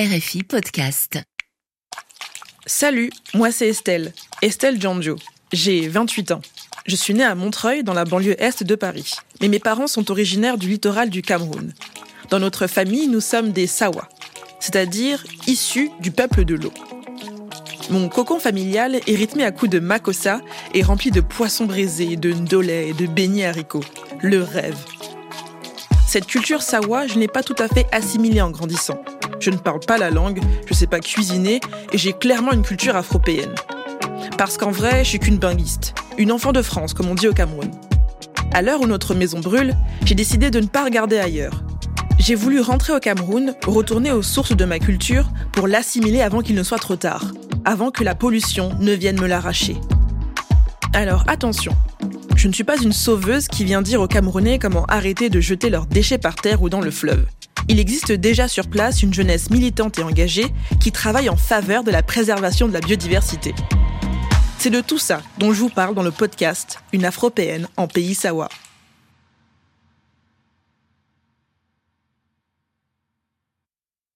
RFI Podcast. Salut, moi c'est Estelle, Estelle Giangio. J'ai 28 ans. Je suis née à Montreuil, dans la banlieue est de Paris. Mais mes parents sont originaires du littoral du Cameroun. Dans notre famille, nous sommes des Sawa, c'est-à-dire issus du peuple de l'eau. Mon cocon familial est rythmé à coups de makossa et rempli de poissons braisés, de ndolé et de beignets haricots. Le rêve. Cette culture sawa, je n'ai pas tout à fait assimilée en grandissant. Je ne parle pas la langue, je ne sais pas cuisiner et j'ai clairement une culture afropéenne. Parce qu'en vrai, je suis qu'une binguiste, une enfant de France, comme on dit au Cameroun. À l'heure où notre maison brûle, j'ai décidé de ne pas regarder ailleurs. J'ai voulu rentrer au Cameroun, retourner aux sources de ma culture pour l'assimiler avant qu'il ne soit trop tard, avant que la pollution ne vienne me l'arracher. Alors attention, je ne suis pas une sauveuse qui vient dire aux Camerounais comment arrêter de jeter leurs déchets par terre ou dans le fleuve. Il existe déjà sur place une jeunesse militante et engagée qui travaille en faveur de la préservation de la biodiversité. C'est de tout ça dont je vous parle dans le podcast Une Afropéenne en pays Sawa.